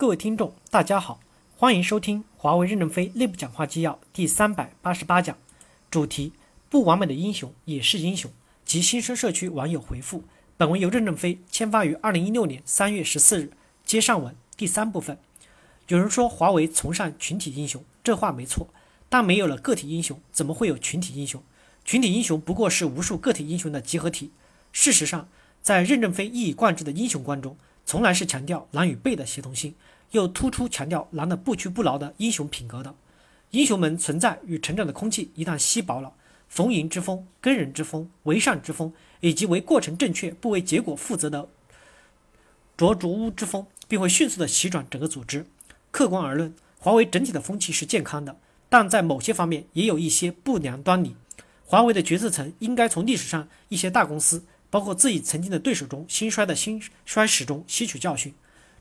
各位听众，大家好，欢迎收听华为任正非内部讲话纪要第三百八十八讲，主题：不完美的英雄也是英雄。及新生社区网友回复，本文由任正非签发于二零一六年三月十四日。接上文第三部分，有人说华为崇尚群体英雄，这话没错，但没有了个体英雄，怎么会有群体英雄？群体英雄不过是无数个体英雄的集合体。事实上，在任正非一以贯之的英雄观中，从来是强调狼与狈的协同性，又突出强调狼的不屈不挠的英雄品格的。英雄们存在与成长的空气一旦稀薄了，逢迎之风、跟人之风、为善之风，以及为过程正确不为结果负责的浊竹屋之风，便会迅速的席转整个组织。客观而论，华为整体的风气是健康的，但在某些方面也有一些不良端倪。华为的决策层应该从历史上一些大公司。包括自己曾经的对手中兴衰的兴衰史中吸取教训，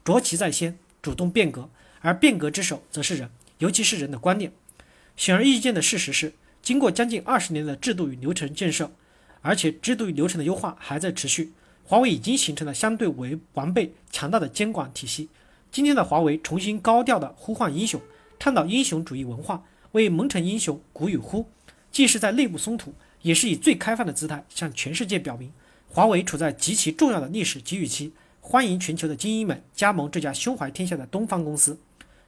着其在先，主动变革，而变革之首则是人，尤其是人的观念。显而易见的事实是，经过将近二十年的制度与流程建设，而且制度与流程的优化还在持续，华为已经形成了相对为完备、强大的监管体系。今天的华为重新高调的呼唤英雄，倡导英雄主义文化，为蒙尘英雄鼓与呼，既是在内部松土，也是以最开放的姿态向全世界表明。华为处在极其重要的历史机遇期，欢迎全球的精英们加盟这家胸怀天下的东方公司，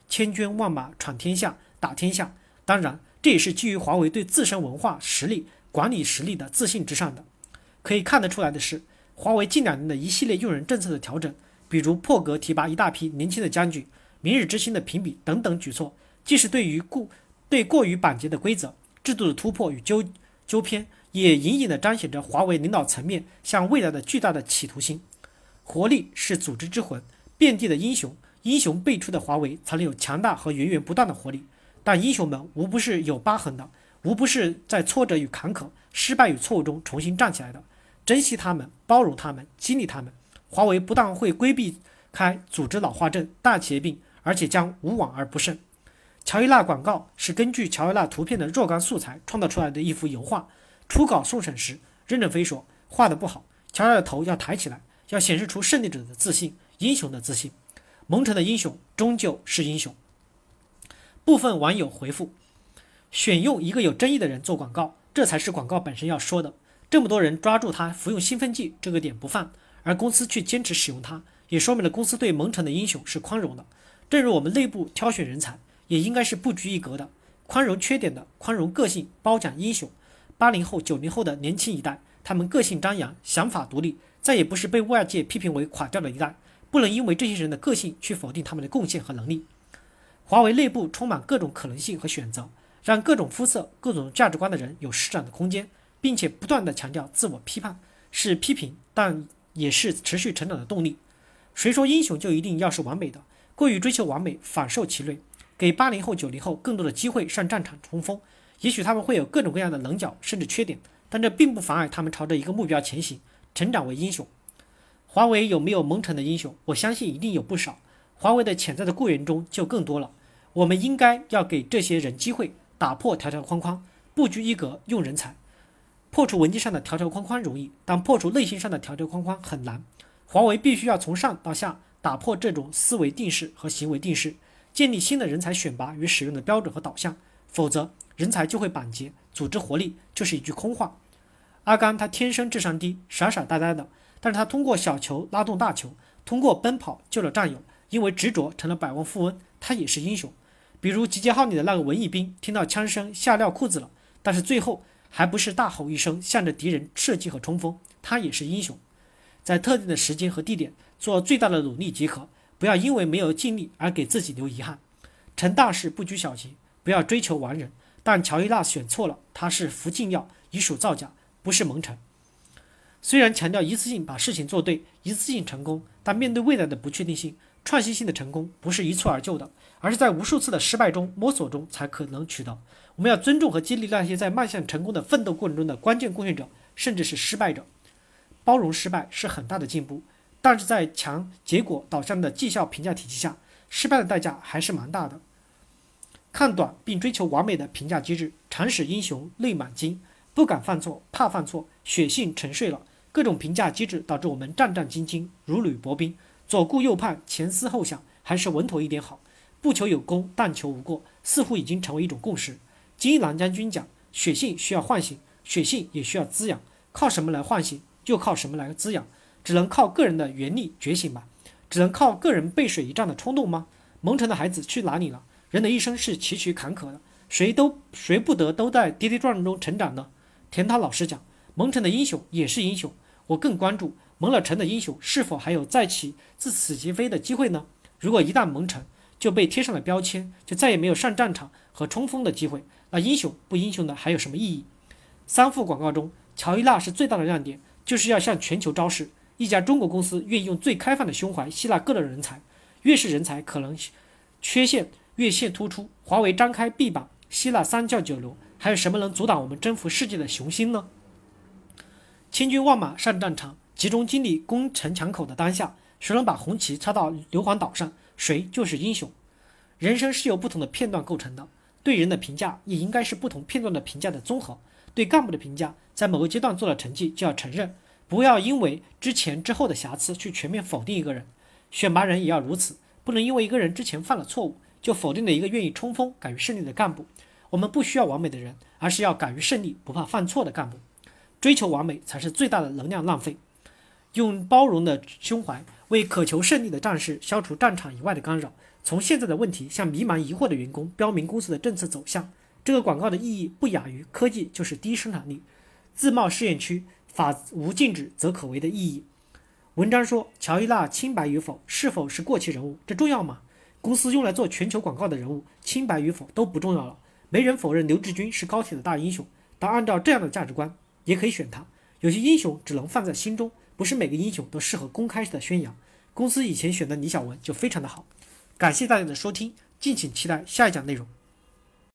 千军万马闯天下，打天下。当然，这也是基于华为对自身文化实力、管理实力的自信之上的。可以看得出来的是，华为近两年的一系列用人政策的调整，比如破格提拔一大批年轻的将军、明日之星的评比等等举措，既是对于过对过于板结的规则制度的突破与纠纠偏。也隐隐地彰显着华为领导层面向未来的巨大的企图心。活力是组织之魂，遍地的英雄，英雄辈出的华为才能有强大和源源不断的活力。但英雄们无不是有疤痕的，无不是在挫折与坎坷、失败与错误中重新站起来的。珍惜他们，包容他们，激励他们。华为不但会规避开组织老化症、大企业病，而且将无往而不胜。乔伊娜广告是根据乔伊娜图片的若干素材创造出来的一幅油画。初稿送审时，任正非说画的不好，乔伊娜的头要抬起来，要显示出胜利者的自信、英雄的自信。蒙城的英雄终究是英雄。部分网友回复：选用一个有争议的人做广告，这才是广告本身要说的。这么多人抓住他服用兴奋剂这个点不放，而公司却坚持使用它，也说明了公司对蒙城的英雄是宽容的。正如我们内部挑选人才，也应该是不拘一格的，宽容缺点的，宽容个性，褒奖英雄。八零后、九零后的年轻一代，他们个性张扬，想法独立，再也不是被外界批评为垮掉的一代。不能因为这些人的个性去否定他们的贡献和能力。华为内部充满各种可能性和选择，让各种肤色、各种价值观的人有施展的空间，并且不断的强调自我批判，是批评，但也是持续成长的动力。谁说英雄就一定要是完美的？过于追求完美，反受其累，给八零后、九零后更多的机会上战场冲锋。也许他们会有各种各样的棱角，甚至缺点，但这并不妨碍他们朝着一个目标前行，成长为英雄。华为有没有蒙尘的英雄？我相信一定有不少。华为的潜在的雇员中就更多了。我们应该要给这些人机会，打破条条框框，不拘一格用人才。破除文件上的条条框框容易，但破除内心上的条条框框很难。华为必须要从上到下打破这种思维定式和行为定式，建立新的人才选拔与使用的标准和导向，否则。人才就会板结，组织活力就是一句空话。阿甘他天生智商低，傻傻呆呆的，但是他通过小球拉动大球，通过奔跑救了战友，因为执着成了百万富翁，他也是英雄。比如集结号里的那个文艺兵，听到枪声吓尿裤子了，但是最后还不是大吼一声，向着敌人射击和冲锋，他也是英雄。在特定的时间和地点做最大的努力即可，不要因为没有尽力而给自己留遗憾。成大事不拘小节，不要追求完人。但乔伊娜选错了，他是服禁药，以属造假，不是蒙尘。虽然强调一次性把事情做对，一次性成功，但面对未来的不确定性，创新性的成功不是一蹴而就的，而是在无数次的失败中摸索中才可能取得。我们要尊重和激励那些在迈向成功的奋斗过程中的关键贡献者，甚至是失败者。包容失败是很大的进步，但是在强结果导向的绩效评价体系下，失败的代价还是蛮大的。看短并追求完美的评价机制，常使英雄泪满襟，不敢犯错，怕犯错，血性沉睡了。各种评价机制导致我们战战兢兢，如履薄冰，左顾右盼，前思后想，还是稳妥一点好。不求有功，但求无过，似乎已经成为一种共识。金一南将军讲，血性需要唤醒，血性也需要滋养。靠什么来唤醒？就靠什么来滋养？只能靠个人的原力觉醒吧？只能靠个人背水一战的冲动吗？蒙尘的孩子去哪里了？人的一生是崎岖坎坷的，谁都谁不得都在跌跌撞撞中成长呢？田涛老师讲，蒙尘的英雄也是英雄。我更关注蒙了尘的英雄是否还有再起自此即飞的机会呢？如果一旦蒙尘，就被贴上了标签，就再也没有上战场和冲锋的机会。那英雄不英雄的还有什么意义？三副广告中，乔伊娜是最大的亮点，就是要向全球昭示，一家中国公司愿意用最开放的胸怀吸纳各类人才，越是人才可能缺陷越线突出。华为张开臂膀吸纳三教九流，还有什么能阻挡我们征服世界的雄心呢？千军万马上战场，集中精力攻城抢口的当下，谁能把红旗插到硫磺岛上？谁就是英雄。人生是由不同的片段构成的，对人的评价也应该是不同片段的评价的综合。对干部的评价，在某个阶段做了成绩就要承认，不要因为之前之后的瑕疵去全面否定一个人。选拔人也要如此，不能因为一个人之前犯了错误，就否定了一个愿意冲锋、敢于胜利的干部。我们不需要完美的人，而是要敢于胜利、不怕犯错的干部。追求完美才是最大的能量浪费。用包容的胸怀。为渴求胜利的战士消除战场以外的干扰，从现在的问题向迷茫疑惑的员工标明公司的政策走向。这个广告的意义不亚于科技就是低生产力，自贸试验区法无禁止则可为的意义。文章说，乔伊娜清白与否，是否是过气人物，这重要吗？公司用来做全球广告的人物，清白与否都不重要了。没人否认刘志军是高铁的大英雄，但按照这样的价值观，也可以选他。有些英雄只能放在心中。不是每个英雄都适合公开的宣扬。公司以前选的李小文就非常的好。感谢大家的收听，敬请期待下一讲内容。